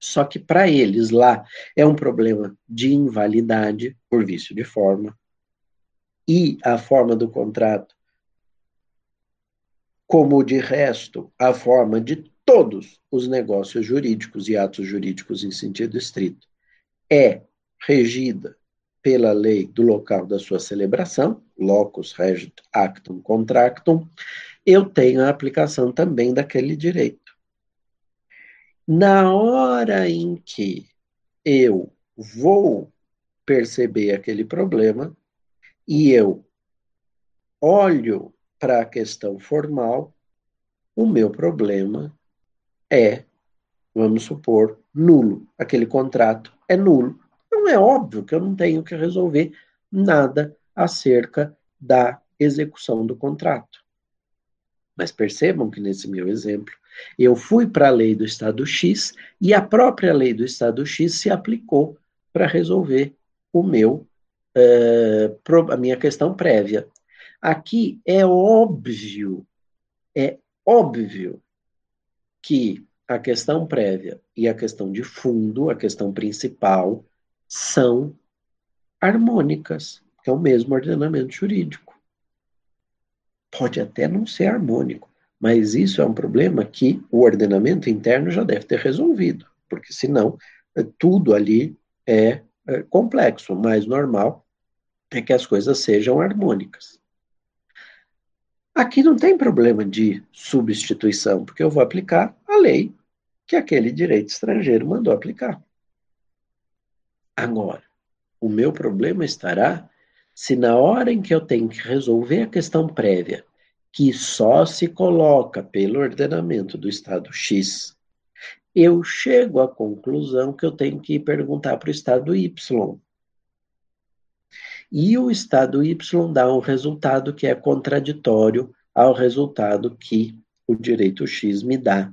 Só que para eles lá é um problema de invalidade por vício de forma. E a forma do contrato como de resto a forma de todos os negócios jurídicos e atos jurídicos em sentido estrito, é regida pela lei do local da sua celebração, locus regit actum contractum, eu tenho a aplicação também daquele direito. Na hora em que eu vou perceber aquele problema e eu olho para a questão formal, o meu problema é, vamos supor, nulo. Aquele contrato é nulo. Não é óbvio que eu não tenho que resolver nada acerca da execução do contrato. Mas percebam que nesse meu exemplo, eu fui para a lei do Estado X e a própria lei do Estado X se aplicou para resolver o meu, uh, a minha questão prévia. Aqui é óbvio, é óbvio que a questão prévia e a questão de fundo, a questão principal, são harmônicas, que é o mesmo ordenamento jurídico. Pode até não ser harmônico, mas isso é um problema que o ordenamento interno já deve ter resolvido, porque senão tudo ali é, é complexo. O mais normal é que as coisas sejam harmônicas. Aqui não tem problema de substituição, porque eu vou aplicar a lei que aquele direito estrangeiro mandou aplicar. Agora, o meu problema estará se na hora em que eu tenho que resolver a questão prévia, que só se coloca pelo ordenamento do Estado X, eu chego à conclusão que eu tenho que perguntar para o Estado Y e o estado Y dá um resultado que é contraditório ao resultado que o direito X me dá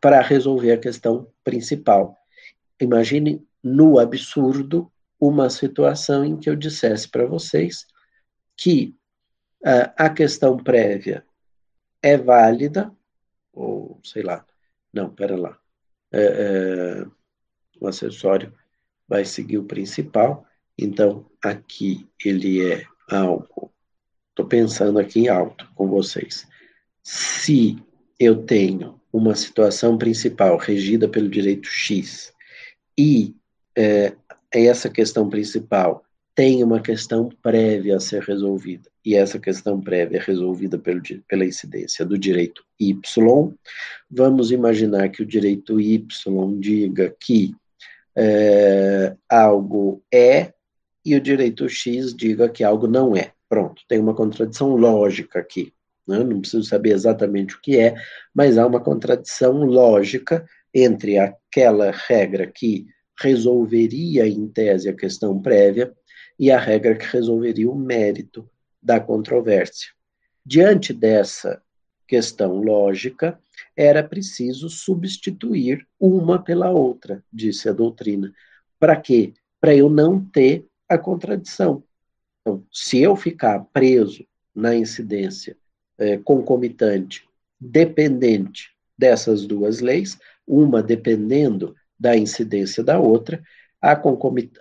para resolver a questão principal. Imagine no absurdo uma situação em que eu dissesse para vocês que uh, a questão prévia é válida, ou sei lá, não, pera lá, é, é, o acessório vai seguir o principal, então, aqui ele é algo. Estou pensando aqui em alto com vocês. Se eu tenho uma situação principal regida pelo direito X e é, essa questão principal tem uma questão prévia a ser resolvida, e essa questão prévia é resolvida pelo, pela incidência do direito Y, vamos imaginar que o direito Y diga que é, algo é e o direito X diga que algo não é. Pronto, tem uma contradição lógica aqui. né? não preciso saber exatamente o que é, mas há uma contradição lógica entre aquela regra que resolveria, em tese, a questão prévia e a regra que resolveria o mérito da controvérsia. Diante dessa questão lógica, era preciso substituir uma pela outra, disse a doutrina. Para quê? Para eu não ter a contradição. Então, se eu ficar preso na incidência é, concomitante, dependente dessas duas leis, uma dependendo da incidência da outra, a,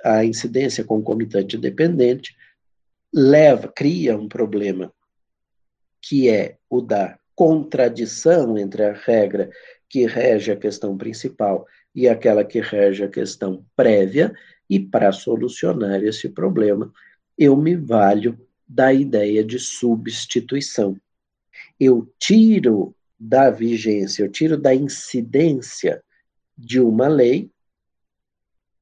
a incidência concomitante dependente leva, cria um problema que é o da contradição entre a regra que rege a questão principal e aquela que rege a questão prévia, e para solucionar esse problema, eu me valho da ideia de substituição. Eu tiro da vigência, eu tiro da incidência de uma lei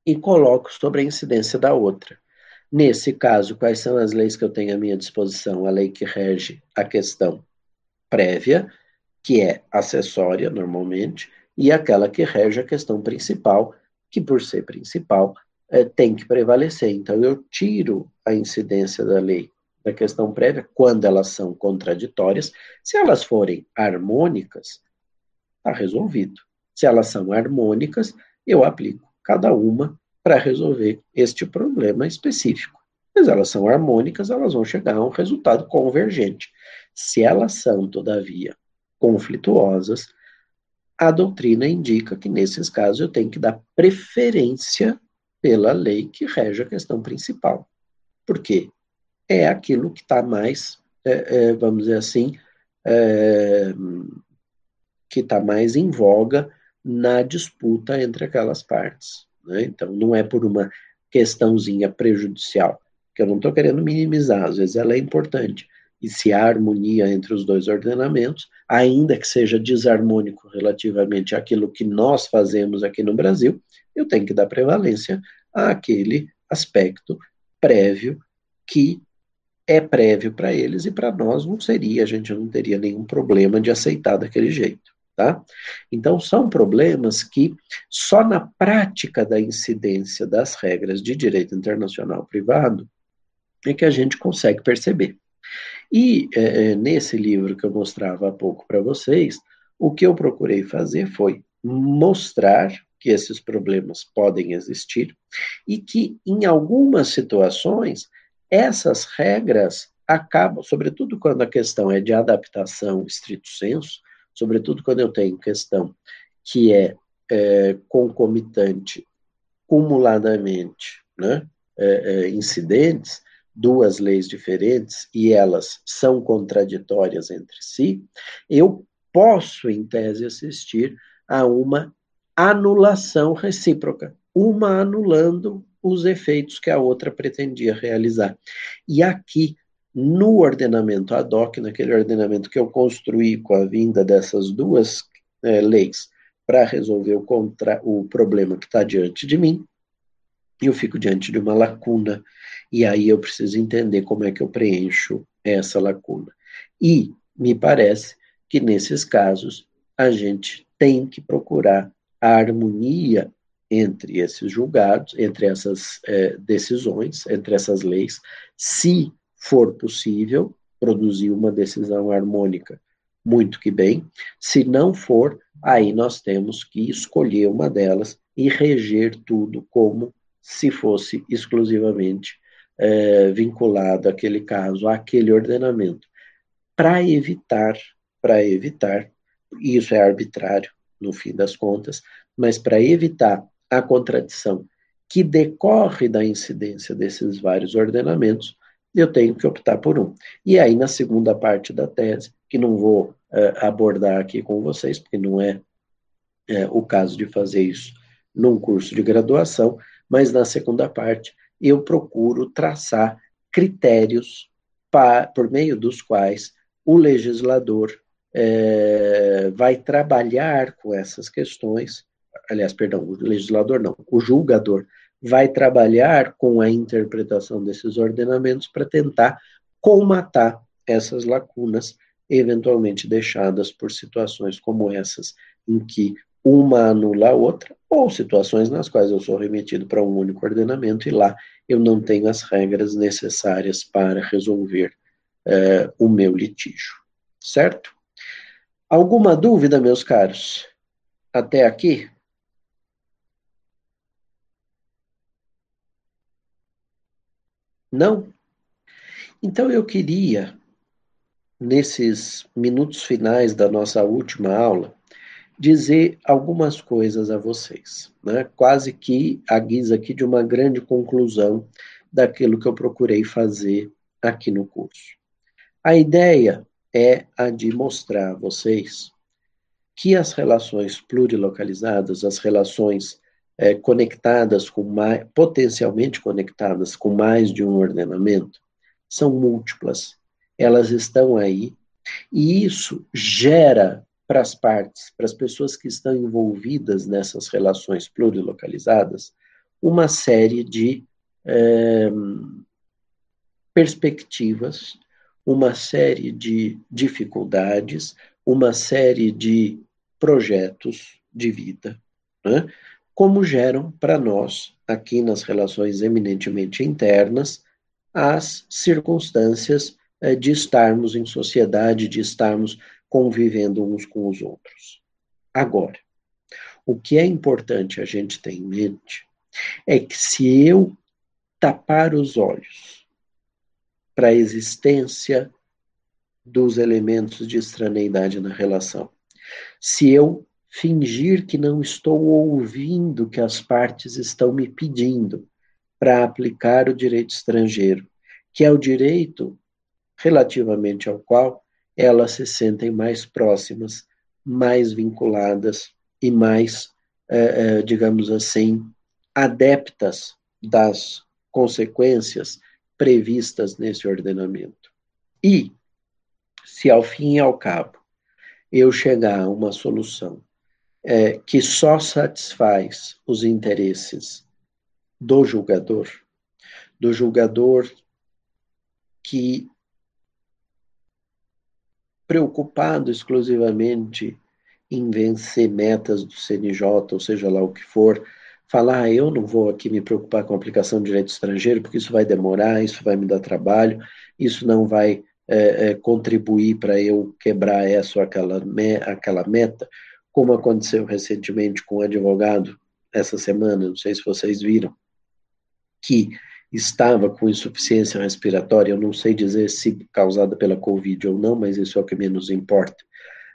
e coloco sobre a incidência da outra. Nesse caso, quais são as leis que eu tenho à minha disposição? A lei que rege a questão prévia, que é acessória normalmente, e aquela que rege a questão principal, que por ser principal é, tem que prevalecer. Então, eu tiro a incidência da lei da questão prévia quando elas são contraditórias. Se elas forem harmônicas, está resolvido. Se elas são harmônicas, eu aplico cada uma para resolver este problema específico. Mas elas são harmônicas, elas vão chegar a um resultado convergente. Se elas são, todavia, conflituosas, a doutrina indica que, nesses casos, eu tenho que dar preferência pela lei que rege a questão principal. Por quê? É aquilo que está mais, é, é, vamos dizer assim, é, que está mais em voga na disputa entre aquelas partes. Né? Então, não é por uma questãozinha prejudicial, que eu não estou querendo minimizar, às vezes ela é importante. E se há harmonia entre os dois ordenamentos, ainda que seja desarmônico relativamente àquilo que nós fazemos aqui no Brasil, eu tenho que dar prevalência àquele aspecto prévio que é prévio para eles e para nós não seria, a gente não teria nenhum problema de aceitar daquele jeito. Tá? Então, são problemas que só na prática da incidência das regras de direito internacional privado é que a gente consegue perceber. E é, é nesse livro que eu mostrava há pouco para vocês, o que eu procurei fazer foi mostrar que esses problemas podem existir e que, em algumas situações, essas regras acabam, sobretudo quando a questão é de adaptação estrito senso, sobretudo quando eu tenho questão que é, é concomitante, cumuladamente, né, é, é, incidentes, duas leis diferentes e elas são contraditórias entre si, eu posso, em tese, assistir a uma anulação recíproca, uma anulando os efeitos que a outra pretendia realizar. E aqui no ordenamento ad hoc, naquele ordenamento que eu construí com a vinda dessas duas é, leis para resolver o, contra, o problema que está diante de mim, eu fico diante de uma lacuna, e aí eu preciso entender como é que eu preencho essa lacuna. E me parece que nesses casos a gente tem que procurar a harmonia entre esses julgados, entre essas é, decisões, entre essas leis, se for possível, produzir uma decisão harmônica, muito que bem. Se não for, aí nós temos que escolher uma delas e reger tudo como se fosse exclusivamente é, vinculado aquele caso, àquele ordenamento, para evitar, para evitar, isso é arbitrário no fim das contas, mas para evitar a contradição que decorre da incidência desses vários ordenamentos, eu tenho que optar por um. E aí, na segunda parte da tese, que não vou uh, abordar aqui com vocês, porque não é, é o caso de fazer isso num curso de graduação, mas na segunda parte eu procuro traçar critérios pa, por meio dos quais o legislador é, vai trabalhar com essas questões, aliás, perdão, o legislador não, o julgador vai trabalhar com a interpretação desses ordenamentos para tentar colmatar essas lacunas eventualmente deixadas por situações como essas, em que uma anula a outra, ou situações nas quais eu sou remetido para um único ordenamento e lá eu não tenho as regras necessárias para resolver uh, o meu litígio. Certo? Alguma dúvida, meus caros? Até aqui? Não? Então eu queria, nesses minutos finais da nossa última aula, dizer algumas coisas a vocês, né? quase que a guisa aqui de uma grande conclusão daquilo que eu procurei fazer aqui no curso. A ideia é a de mostrar a vocês que as relações plurilocalizadas, as relações é, conectadas com mais, potencialmente conectadas com mais de um ordenamento, são múltiplas. Elas estão aí e isso gera para as partes, para as pessoas que estão envolvidas nessas relações plurilocalizadas, uma série de é, perspectivas, uma série de dificuldades, uma série de projetos de vida, né? Como geram para nós, aqui nas relações eminentemente internas, as circunstâncias é, de estarmos em sociedade, de estarmos convivendo uns com os outros. Agora, o que é importante a gente ter em mente é que se eu tapar os olhos para a existência dos elementos de estraneidade na relação, se eu fingir que não estou ouvindo o que as partes estão me pedindo para aplicar o direito estrangeiro, que é o direito relativamente ao qual elas se sentem mais próximas, mais vinculadas e mais, é, é, digamos assim, adeptas das consequências previstas nesse ordenamento. E, se ao fim e ao cabo eu chegar a uma solução é, que só satisfaz os interesses do julgador, do julgador que preocupado exclusivamente em vencer metas do CNJ, ou seja lá o que for, falar, ah, eu não vou aqui me preocupar com a aplicação de direito estrangeiro, porque isso vai demorar, isso vai me dar trabalho, isso não vai é, é, contribuir para eu quebrar essa ou aquela, me, aquela meta, como aconteceu recentemente com um advogado essa semana, não sei se vocês viram, que estava com insuficiência respiratória, eu não sei dizer se causada pela Covid ou não, mas isso é o que menos importa,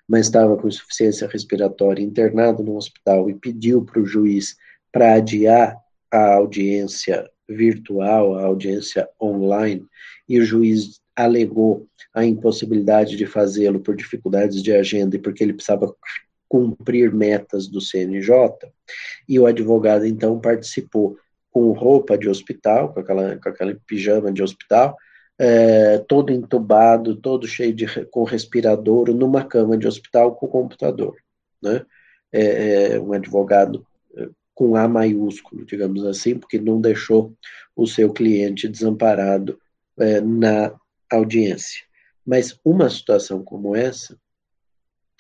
mas estava com insuficiência respiratória internado no hospital e pediu para o juiz para adiar a audiência virtual, a audiência online, e o juiz alegou a impossibilidade de fazê-lo por dificuldades de agenda e porque ele precisava cumprir metas do CNJ, e o advogado então participou com roupa de hospital, com aquela, com aquela pijama de hospital, é, todo entubado, todo cheio de com respirador, numa cama de hospital com computador, né? É, é, um advogado é, com A maiúsculo, digamos assim, porque não deixou o seu cliente desamparado é, na audiência. Mas uma situação como essa,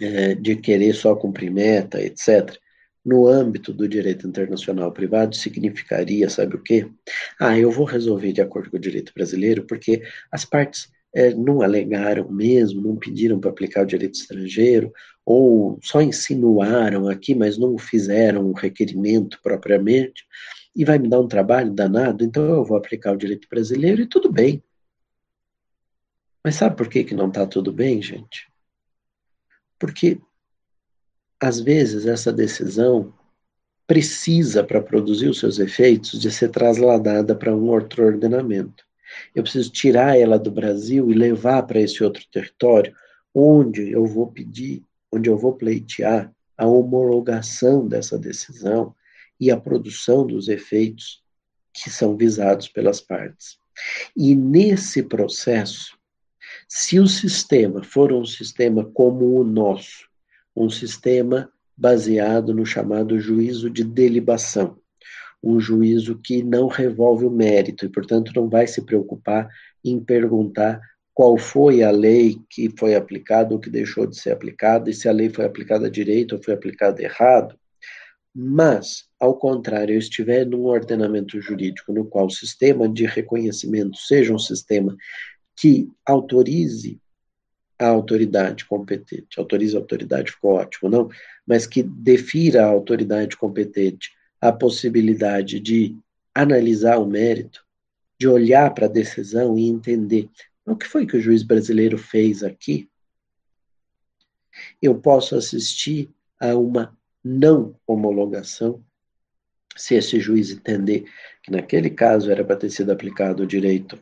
é, de querer só cumprir meta, etc., no âmbito do direito internacional privado significaria, sabe o quê? Ah, eu vou resolver de acordo com o direito brasileiro, porque as partes é, não alegaram mesmo, não pediram para aplicar o direito estrangeiro, ou só insinuaram aqui, mas não fizeram o requerimento propriamente, e vai me dar um trabalho danado, então eu vou aplicar o direito brasileiro e tudo bem. Mas sabe por que, que não está tudo bem, gente? Porque às vezes, essa decisão precisa, para produzir os seus efeitos, de ser trasladada para um outro ordenamento. Eu preciso tirar ela do Brasil e levar para esse outro território, onde eu vou pedir, onde eu vou pleitear a homologação dessa decisão e a produção dos efeitos que são visados pelas partes. E nesse processo, se o sistema for um sistema como o nosso, um sistema baseado no chamado juízo de delibação, um juízo que não revolve o mérito e, portanto, não vai se preocupar em perguntar qual foi a lei que foi aplicada ou que deixou de ser aplicada, e se a lei foi aplicada direito ou foi aplicada errado. Mas, ao contrário, eu estiver num ordenamento jurídico no qual o sistema de reconhecimento seja um sistema que autorize a autoridade competente, autorize a autoridade, ficou ótimo, não? Mas que defira a autoridade competente a possibilidade de analisar o mérito, de olhar para a decisão e entender o que foi que o juiz brasileiro fez aqui. Eu posso assistir a uma não homologação, se esse juiz entender que naquele caso era para ter sido aplicado o direito,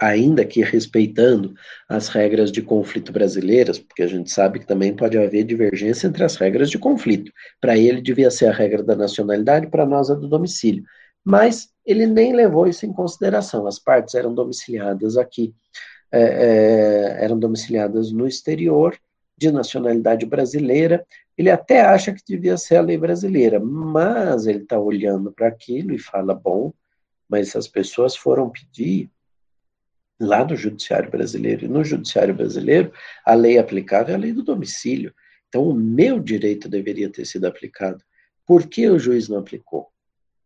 ainda que respeitando as regras de conflito brasileiras, porque a gente sabe que também pode haver divergência entre as regras de conflito. Para ele devia ser a regra da nacionalidade, para nós a do domicílio. Mas ele nem levou isso em consideração. As partes eram domiciliadas aqui, é, é, eram domiciliadas no exterior, de nacionalidade brasileira, ele até acha que devia ser a lei brasileira, mas ele está olhando para aquilo e fala: bom, mas as pessoas foram pedir lá no Judiciário Brasileiro, e no Judiciário Brasileiro, a lei aplicável é a lei do domicílio. Então, o meu direito deveria ter sido aplicado. Por que o juiz não aplicou?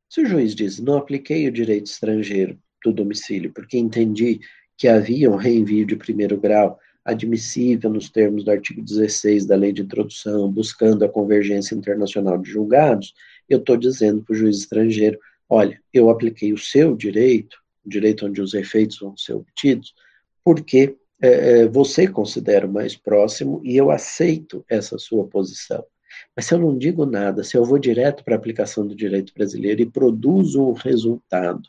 Se o juiz diz: não apliquei o direito estrangeiro do domicílio, porque entendi que havia um reenvio de primeiro grau admissível nos termos do artigo 16 da Lei de Introdução, buscando a convergência internacional de julgados, eu estou dizendo para o juiz estrangeiro: olha, eu apliquei o seu direito, o direito onde os efeitos vão ser obtidos, porque é, é, você considera mais próximo e eu aceito essa sua posição. Mas se eu não digo nada, se eu vou direto para a aplicação do direito brasileiro e produzo um resultado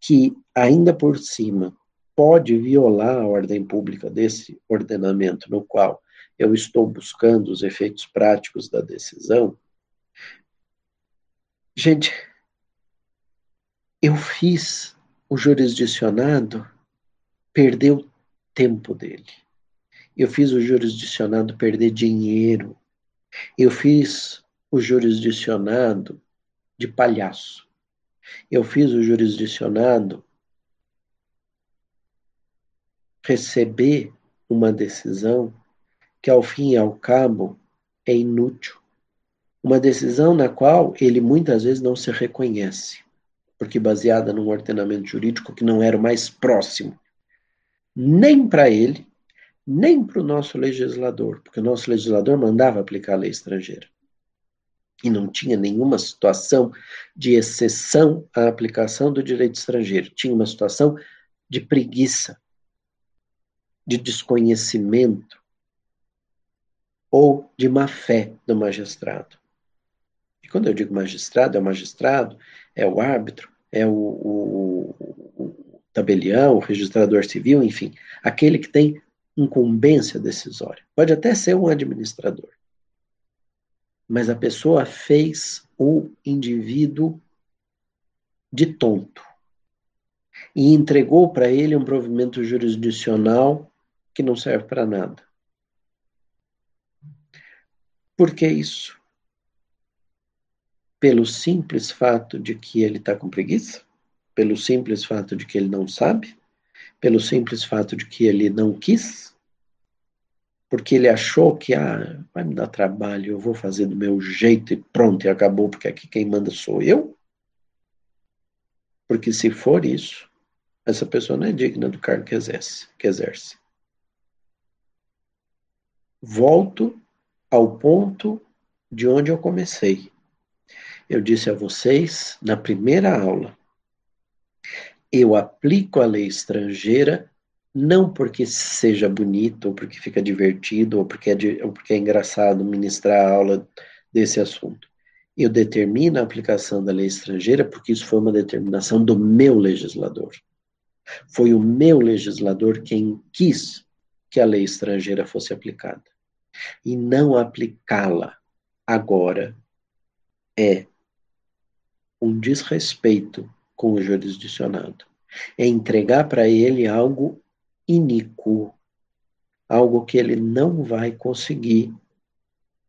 que, ainda por cima, pode violar a ordem pública desse ordenamento no qual eu estou buscando os efeitos práticos da decisão, gente, eu fiz o jurisdicionado perder o tempo dele. Eu fiz o jurisdicionado perder dinheiro. Eu fiz o jurisdicionado de palhaço. Eu fiz o jurisdicionado receber uma decisão que, ao fim e ao cabo, é inútil. Uma decisão na qual ele muitas vezes não se reconhece, porque baseada num ordenamento jurídico que não era o mais próximo, nem para ele, nem para o nosso legislador, porque o nosso legislador mandava aplicar a lei estrangeira. E não tinha nenhuma situação de exceção à aplicação do direito estrangeiro. Tinha uma situação de preguiça, de desconhecimento ou de má fé do magistrado. E quando eu digo magistrado, é o magistrado, é o árbitro, é o, o, o tabelião, o registrador civil, enfim, aquele que tem incumbência decisória. Pode até ser um administrador. Mas a pessoa fez o indivíduo de tonto e entregou para ele um provimento jurisdicional que não serve para nada. Por que isso? Pelo simples fato de que ele está com preguiça? Pelo simples fato de que ele não sabe? Pelo simples fato de que ele não quis? Porque ele achou que ah, vai me dar trabalho, eu vou fazer do meu jeito e pronto, e acabou, porque aqui quem manda sou eu? Porque se for isso, essa pessoa não é digna do cargo que exerce. Que exerce volto ao ponto de onde eu comecei. Eu disse a vocês na primeira aula, eu aplico a lei estrangeira não porque seja bonito, ou porque fica divertido, ou porque é, ou porque é engraçado ministrar a aula desse assunto. Eu determino a aplicação da lei estrangeira porque isso foi uma determinação do meu legislador. Foi o meu legislador quem quis que a lei estrangeira fosse aplicada e não aplicá-la agora é um desrespeito com o jurisdicionado. É entregar para ele algo iníquo, algo que ele não vai conseguir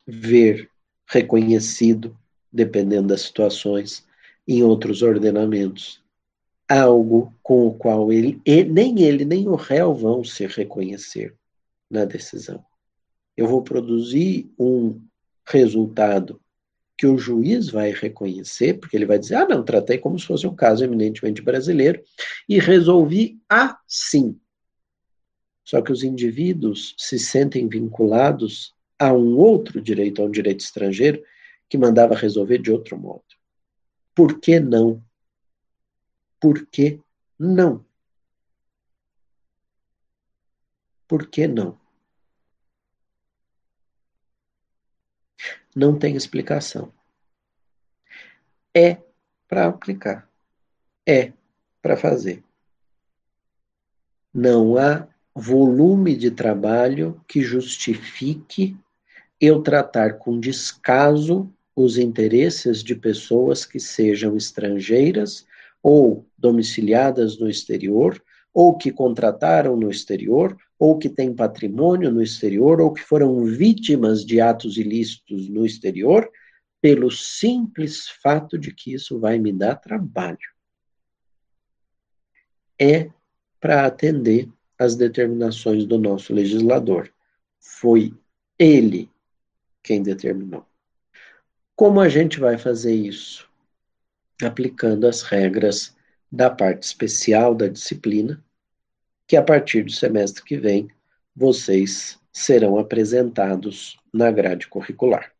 ver reconhecido, dependendo das situações, em outros ordenamentos algo com o qual ele, nem ele nem o réu vão se reconhecer na decisão. Eu vou produzir um resultado que o juiz vai reconhecer, porque ele vai dizer: ah, não, tratei como se fosse um caso eminentemente brasileiro e resolvi assim. Só que os indivíduos se sentem vinculados a um outro direito, a um direito estrangeiro, que mandava resolver de outro modo. Por que não? Por que não? Por que não? Não tem explicação. É para aplicar. É para fazer. Não há volume de trabalho que justifique eu tratar com descaso os interesses de pessoas que sejam estrangeiras ou domiciliadas no exterior, ou que contrataram no exterior, ou que têm patrimônio no exterior, ou que foram vítimas de atos ilícitos no exterior, pelo simples fato de que isso vai me dar trabalho. É para atender às determinações do nosso legislador. Foi ele quem determinou. Como a gente vai fazer isso? Aplicando as regras da parte especial da disciplina, que a partir do semestre que vem vocês serão apresentados na grade curricular.